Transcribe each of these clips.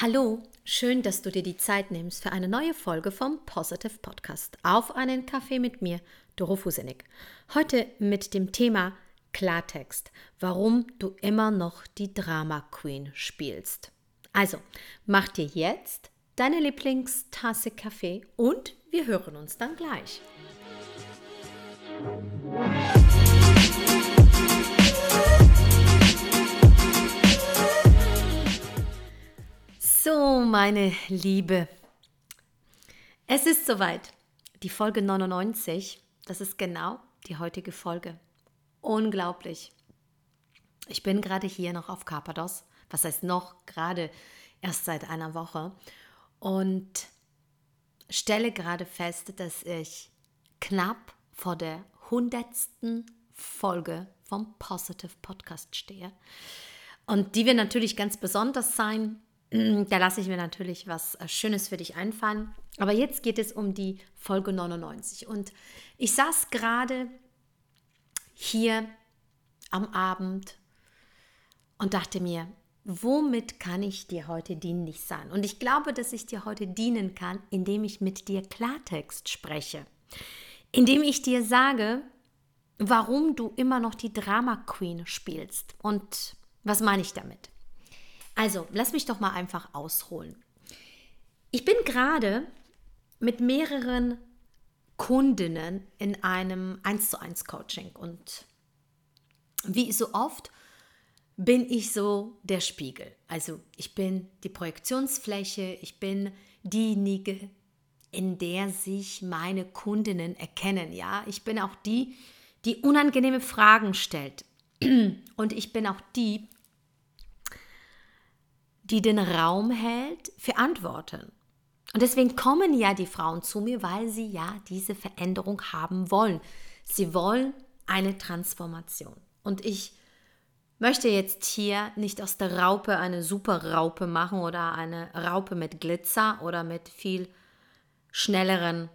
Hallo, schön, dass du dir die Zeit nimmst für eine neue Folge vom Positive Podcast. Auf einen Kaffee mit mir, Doro Fusenik. Heute mit dem Thema Klartext, warum du immer noch die Drama Queen spielst. Also, mach dir jetzt deine Lieblingstasse Kaffee und wir hören uns dann gleich. Meine Liebe, es ist soweit. Die Folge 99, das ist genau die heutige Folge. Unglaublich. Ich bin gerade hier noch auf Carpados, was heißt noch, gerade erst seit einer Woche und stelle gerade fest, dass ich knapp vor der hundertsten Folge vom Positive Podcast stehe. Und die wird natürlich ganz besonders sein, da lasse ich mir natürlich was äh, Schönes für dich einfallen. Aber jetzt geht es um die Folge 99. Und ich saß gerade hier am Abend und dachte mir, womit kann ich dir heute dienlich sein? Und ich glaube, dass ich dir heute dienen kann, indem ich mit dir Klartext spreche. Indem ich dir sage, warum du immer noch die Drama Queen spielst. Und was meine ich damit? Also, lass mich doch mal einfach ausholen. Ich bin gerade mit mehreren Kundinnen in einem 1 zu 1 Coaching und wie so oft bin ich so der Spiegel. Also ich bin die Projektionsfläche, ich bin diejenige, in der sich meine Kundinnen erkennen. Ja, ich bin auch die, die unangenehme Fragen stellt. Und ich bin auch die, die den Raum hält für Antworten. Und deswegen kommen ja die Frauen zu mir, weil sie ja diese Veränderung haben wollen. Sie wollen eine Transformation. Und ich möchte jetzt hier nicht aus der Raupe eine super Raupe machen oder eine Raupe mit Glitzer oder mit viel schnelleren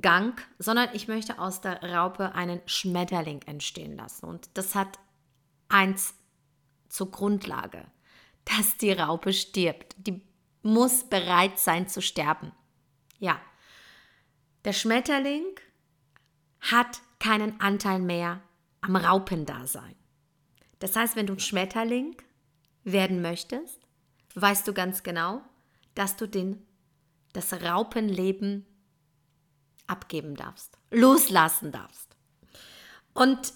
Gang, sondern ich möchte aus der Raupe einen Schmetterling entstehen lassen. Und das hat eins zur Grundlage dass die Raupe stirbt. Die muss bereit sein zu sterben. Ja, der Schmetterling hat keinen Anteil mehr am Raupendasein. Das heißt, wenn du ein Schmetterling werden möchtest, weißt du ganz genau, dass du den, das Raupenleben abgeben darfst, loslassen darfst. Und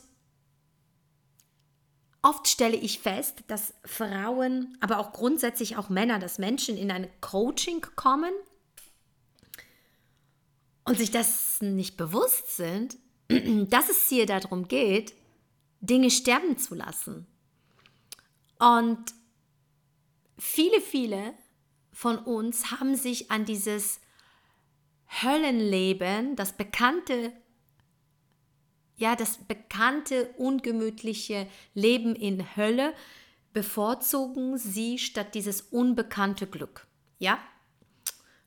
Oft stelle ich fest, dass Frauen, aber auch grundsätzlich auch Männer, dass Menschen in ein Coaching kommen und sich das nicht bewusst sind, dass es hier darum geht, Dinge sterben zu lassen. Und viele, viele von uns haben sich an dieses Höllenleben, das bekannte ja, das bekannte, ungemütliche Leben in Hölle bevorzugen sie statt dieses unbekannte Glück. Ja,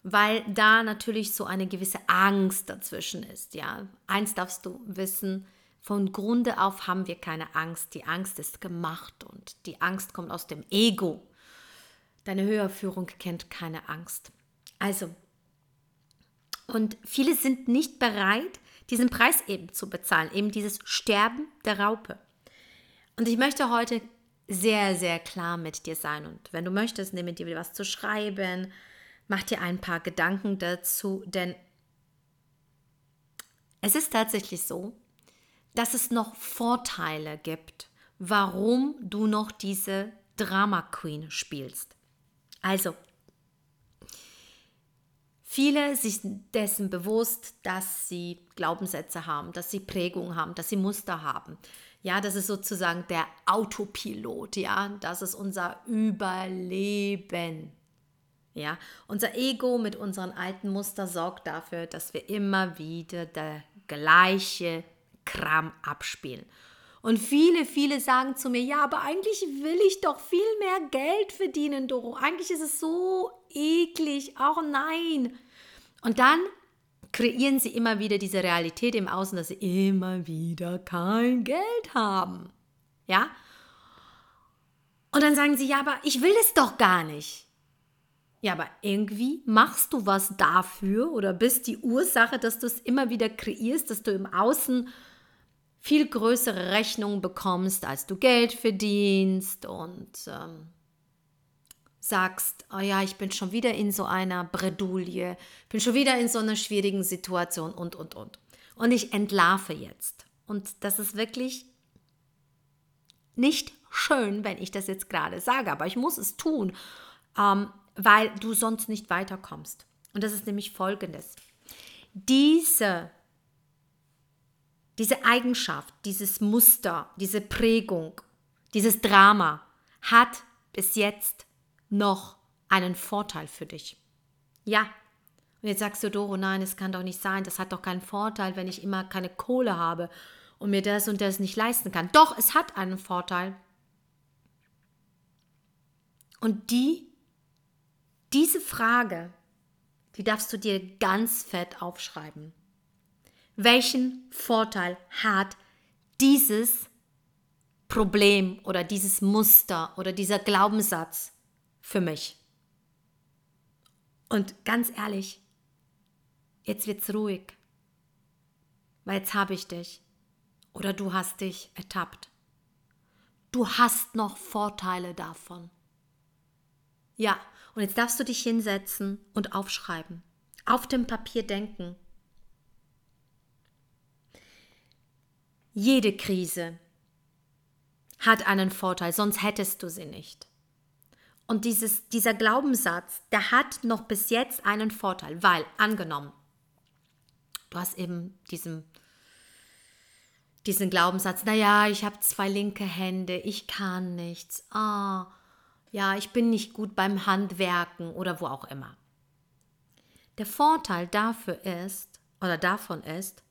weil da natürlich so eine gewisse Angst dazwischen ist. Ja, eins darfst du wissen: Von Grunde auf haben wir keine Angst. Die Angst ist gemacht und die Angst kommt aus dem Ego. Deine Höherführung kennt keine Angst. Also, und viele sind nicht bereit, diesen Preis eben zu bezahlen, eben dieses Sterben der Raupe. Und ich möchte heute sehr, sehr klar mit dir sein. Und wenn du möchtest, nimm dir was zu schreiben, mach dir ein paar Gedanken dazu, denn es ist tatsächlich so, dass es noch Vorteile gibt, warum du noch diese Drama Queen spielst. Also, Viele sind dessen bewusst, dass sie Glaubenssätze haben, dass sie Prägungen haben, dass sie Muster haben. Ja, das ist sozusagen der Autopilot, ja, das ist unser Überleben. Ja, unser Ego mit unseren alten Muster sorgt dafür, dass wir immer wieder der gleiche Kram abspielen. Und viele, viele sagen zu mir, ja, aber eigentlich will ich doch viel mehr Geld verdienen, Doro. Eigentlich ist es so eklig. Auch nein. Und dann kreieren sie immer wieder diese Realität im Außen, dass sie immer wieder kein Geld haben. Ja? Und dann sagen sie, ja, aber ich will es doch gar nicht. Ja, aber irgendwie machst du was dafür oder bist die Ursache, dass du es immer wieder kreierst, dass du im Außen viel größere Rechnungen bekommst, als du Geld verdienst und ähm, sagst, oh ja, ich bin schon wieder in so einer Bredouille, bin schon wieder in so einer schwierigen Situation und, und, und. Und ich entlarve jetzt. Und das ist wirklich nicht schön, wenn ich das jetzt gerade sage, aber ich muss es tun, ähm, weil du sonst nicht weiterkommst. Und das ist nämlich folgendes. Diese, diese Eigenschaft, dieses Muster, diese Prägung, dieses Drama hat bis jetzt noch einen Vorteil für dich. Ja. Und jetzt sagst du, Doro, nein, es kann doch nicht sein, das hat doch keinen Vorteil, wenn ich immer keine Kohle habe und mir das und das nicht leisten kann. Doch, es hat einen Vorteil. Und die, diese Frage, die darfst du dir ganz fett aufschreiben. Welchen Vorteil hat dieses Problem oder dieses Muster oder dieser Glaubenssatz für mich? Und ganz ehrlich, jetzt wird's ruhig, weil jetzt habe ich dich oder du hast dich ertappt. Du hast noch Vorteile davon. Ja, und jetzt darfst du dich hinsetzen und aufschreiben. Auf dem Papier denken. Jede Krise hat einen Vorteil, sonst hättest du sie nicht. Und dieses, dieser Glaubenssatz, der hat noch bis jetzt einen Vorteil, weil angenommen, du hast eben diesen, diesen Glaubenssatz, naja, ich habe zwei linke Hände, ich kann nichts. Ah, ja, ich bin nicht gut beim Handwerken oder wo auch immer. Der Vorteil dafür ist, oder davon ist,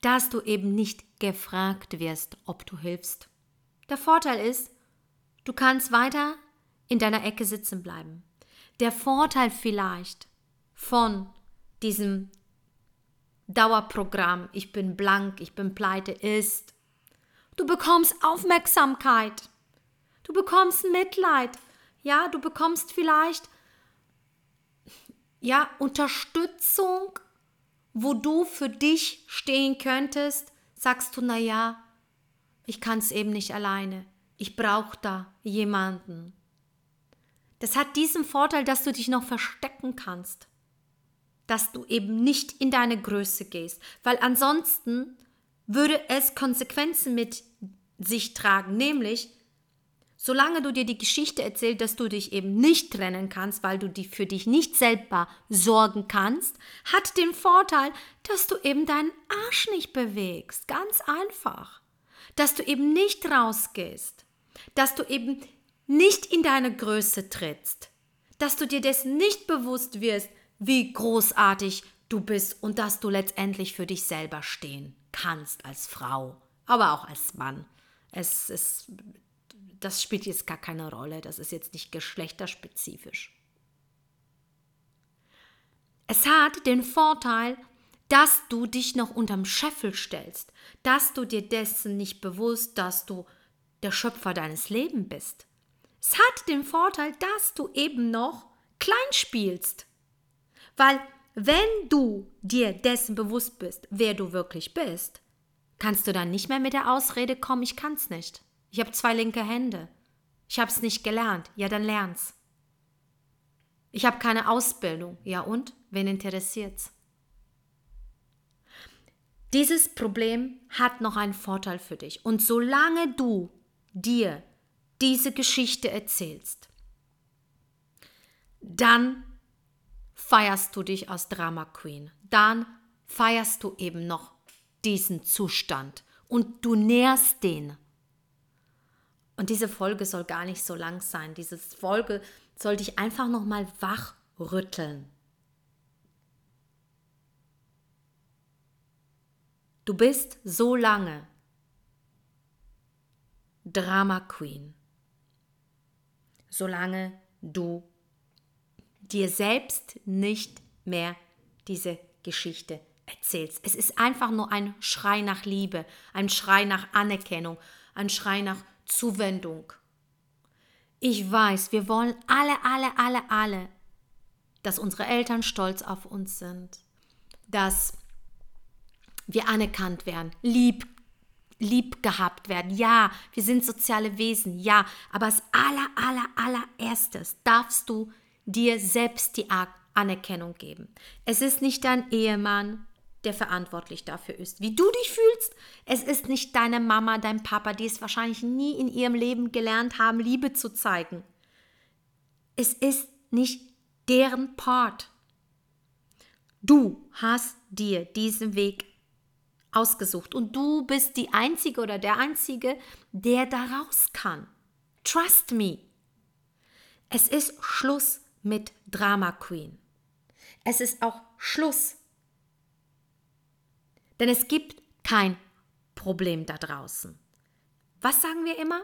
dass du eben nicht gefragt wirst, ob du hilfst. Der Vorteil ist, du kannst weiter in deiner Ecke sitzen bleiben. Der Vorteil vielleicht von diesem Dauerprogramm, ich bin blank, ich bin pleite, ist, du bekommst Aufmerksamkeit, du bekommst Mitleid, ja, du bekommst vielleicht ja Unterstützung, wo du für dich stehen könntest, sagst du, na ja, ich kann es eben nicht alleine. Ich brauche da jemanden. Das hat diesen Vorteil, dass du dich noch verstecken kannst. Dass du eben nicht in deine Größe gehst. Weil ansonsten würde es Konsequenzen mit sich tragen, nämlich Solange du dir die Geschichte erzählst, dass du dich eben nicht trennen kannst, weil du die für dich nicht selber sorgen kannst, hat den Vorteil, dass du eben deinen Arsch nicht bewegst. Ganz einfach. Dass du eben nicht rausgehst. Dass du eben nicht in deine Größe trittst. Dass du dir dessen nicht bewusst wirst, wie großartig du bist und dass du letztendlich für dich selber stehen kannst als Frau, aber auch als Mann. Es ist das spielt jetzt gar keine Rolle, das ist jetzt nicht geschlechterspezifisch. Es hat den Vorteil, dass du dich noch unterm Scheffel stellst, dass du dir dessen nicht bewusst, dass du der Schöpfer deines Lebens bist. Es hat den Vorteil, dass du eben noch klein spielst. Weil wenn du dir dessen bewusst bist, wer du wirklich bist, kannst du dann nicht mehr mit der Ausrede kommen, ich kann's nicht. Ich habe zwei linke Hände. Ich habe es nicht gelernt. Ja, dann lern's. Ich habe keine Ausbildung. Ja und? Wen interessiert's? Dieses Problem hat noch einen Vorteil für dich. Und solange du dir diese Geschichte erzählst, dann feierst du dich als Drama Queen. Dann feierst du eben noch diesen Zustand und du nährst den. Und diese Folge soll gar nicht so lang sein. Diese Folge soll dich einfach nochmal wachrütteln. Du bist so lange Drama Queen, solange du dir selbst nicht mehr diese Geschichte erzählst. Es ist einfach nur ein Schrei nach Liebe, ein Schrei nach Anerkennung, ein Schrei nach Zuwendung. Ich weiß, wir wollen alle, alle, alle, alle dass unsere Eltern stolz auf uns sind, dass wir anerkannt werden, lieb, lieb gehabt werden. Ja, wir sind soziale Wesen, ja, aber als aller, aller, allererstes darfst du dir selbst die Anerkennung geben. Es ist nicht dein Ehemann, der verantwortlich dafür ist, wie du dich fühlst. Es ist nicht deine Mama, dein Papa, die es wahrscheinlich nie in ihrem Leben gelernt haben, Liebe zu zeigen. Es ist nicht deren Part. Du hast dir diesen Weg ausgesucht und du bist die Einzige oder der Einzige, der da raus kann. Trust me. Es ist Schluss mit Drama Queen. Es ist auch Schluss. Denn es gibt kein Problem da draußen. Was sagen wir immer?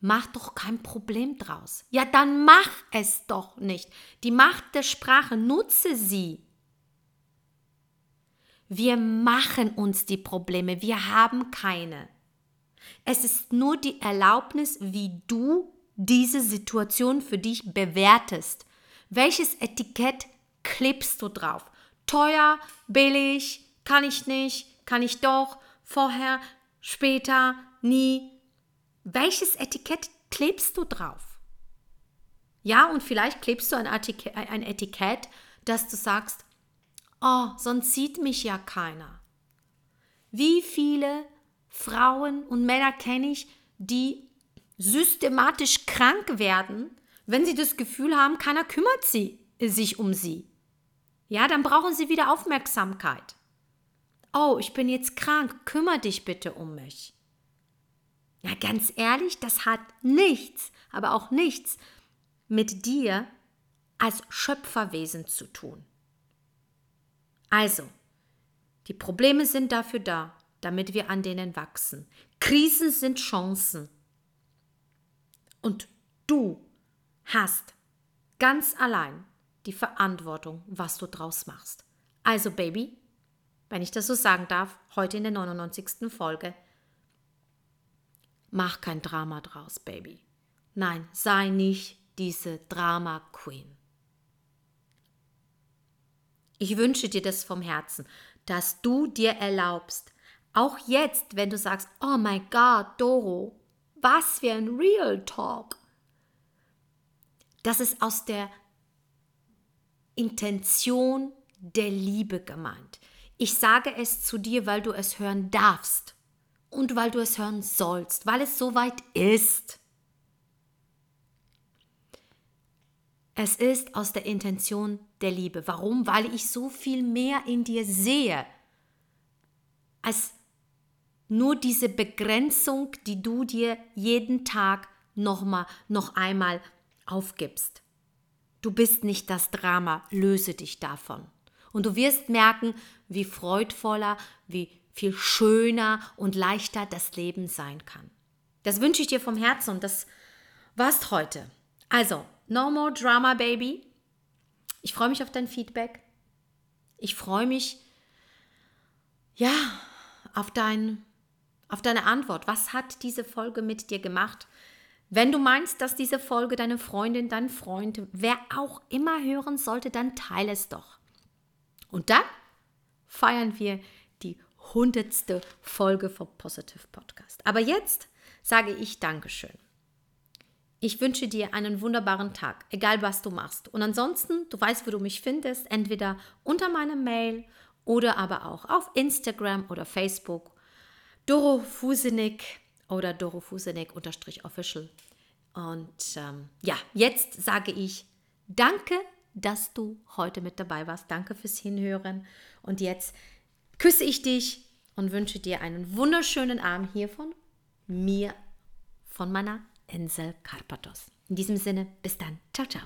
Mach doch kein Problem draus. Ja, dann mach es doch nicht. Die Macht der Sprache, nutze sie. Wir machen uns die Probleme, wir haben keine. Es ist nur die Erlaubnis, wie du diese Situation für dich bewertest. Welches Etikett klebst du drauf? Teuer, billig, kann ich nicht, kann ich doch, vorher, später, nie. Welches Etikett klebst du drauf? Ja, und vielleicht klebst du ein Etikett, ein Etikett dass du sagst, oh, sonst sieht mich ja keiner. Wie viele Frauen und Männer kenne ich, die systematisch krank werden, wenn sie das Gefühl haben, keiner kümmert sie, sich um sie. Ja, dann brauchen sie wieder Aufmerksamkeit. Oh, ich bin jetzt krank, kümmere dich bitte um mich. Ja, ganz ehrlich, das hat nichts, aber auch nichts mit dir als Schöpferwesen zu tun. Also, die Probleme sind dafür da, damit wir an denen wachsen. Krisen sind Chancen. Und du hast ganz allein die Verantwortung, was du draus machst. Also, Baby, wenn ich das so sagen darf, heute in der 99. Folge, mach kein Drama draus, Baby. Nein, sei nicht diese Drama Queen. Ich wünsche dir das vom Herzen, dass du dir erlaubst, auch jetzt, wenn du sagst, oh mein Gott, Doro, was für ein Real Talk. Das ist aus der Intention der Liebe gemeint. Ich sage es zu dir, weil du es hören darfst und weil du es hören sollst, weil es soweit ist. Es ist aus der Intention der Liebe. Warum? Weil ich so viel mehr in dir sehe, als nur diese Begrenzung, die du dir jeden Tag noch, mal, noch einmal aufgibst. Du bist nicht das Drama, löse dich davon. Und du wirst merken, wie freudvoller, wie viel schöner und leichter das Leben sein kann. Das wünsche ich dir vom Herzen und das war's heute. Also, No more drama, baby. Ich freue mich auf dein Feedback. Ich freue mich, ja, auf, dein, auf deine Antwort. Was hat diese Folge mit dir gemacht? Wenn du meinst, dass diese Folge deine Freundin, dein Freund, wer auch immer hören sollte, dann teile es doch. Und dann feiern wir die hundertste Folge vom Positive Podcast. Aber jetzt sage ich Dankeschön. Ich wünsche dir einen wunderbaren Tag, egal was du machst. Und ansonsten, du weißt, wo du mich findest, entweder unter meinem Mail oder aber auch auf Instagram oder Facebook. Doro Fusenik oder Doro Fusenik unterstrich official. Und ähm, ja, jetzt sage ich danke, dass du heute mit dabei warst. Danke fürs Hinhören. Und jetzt küsse ich dich und wünsche dir einen wunderschönen Abend hier von mir, von meiner Insel Karpatos. In diesem Sinne, bis dann. Ciao, ciao.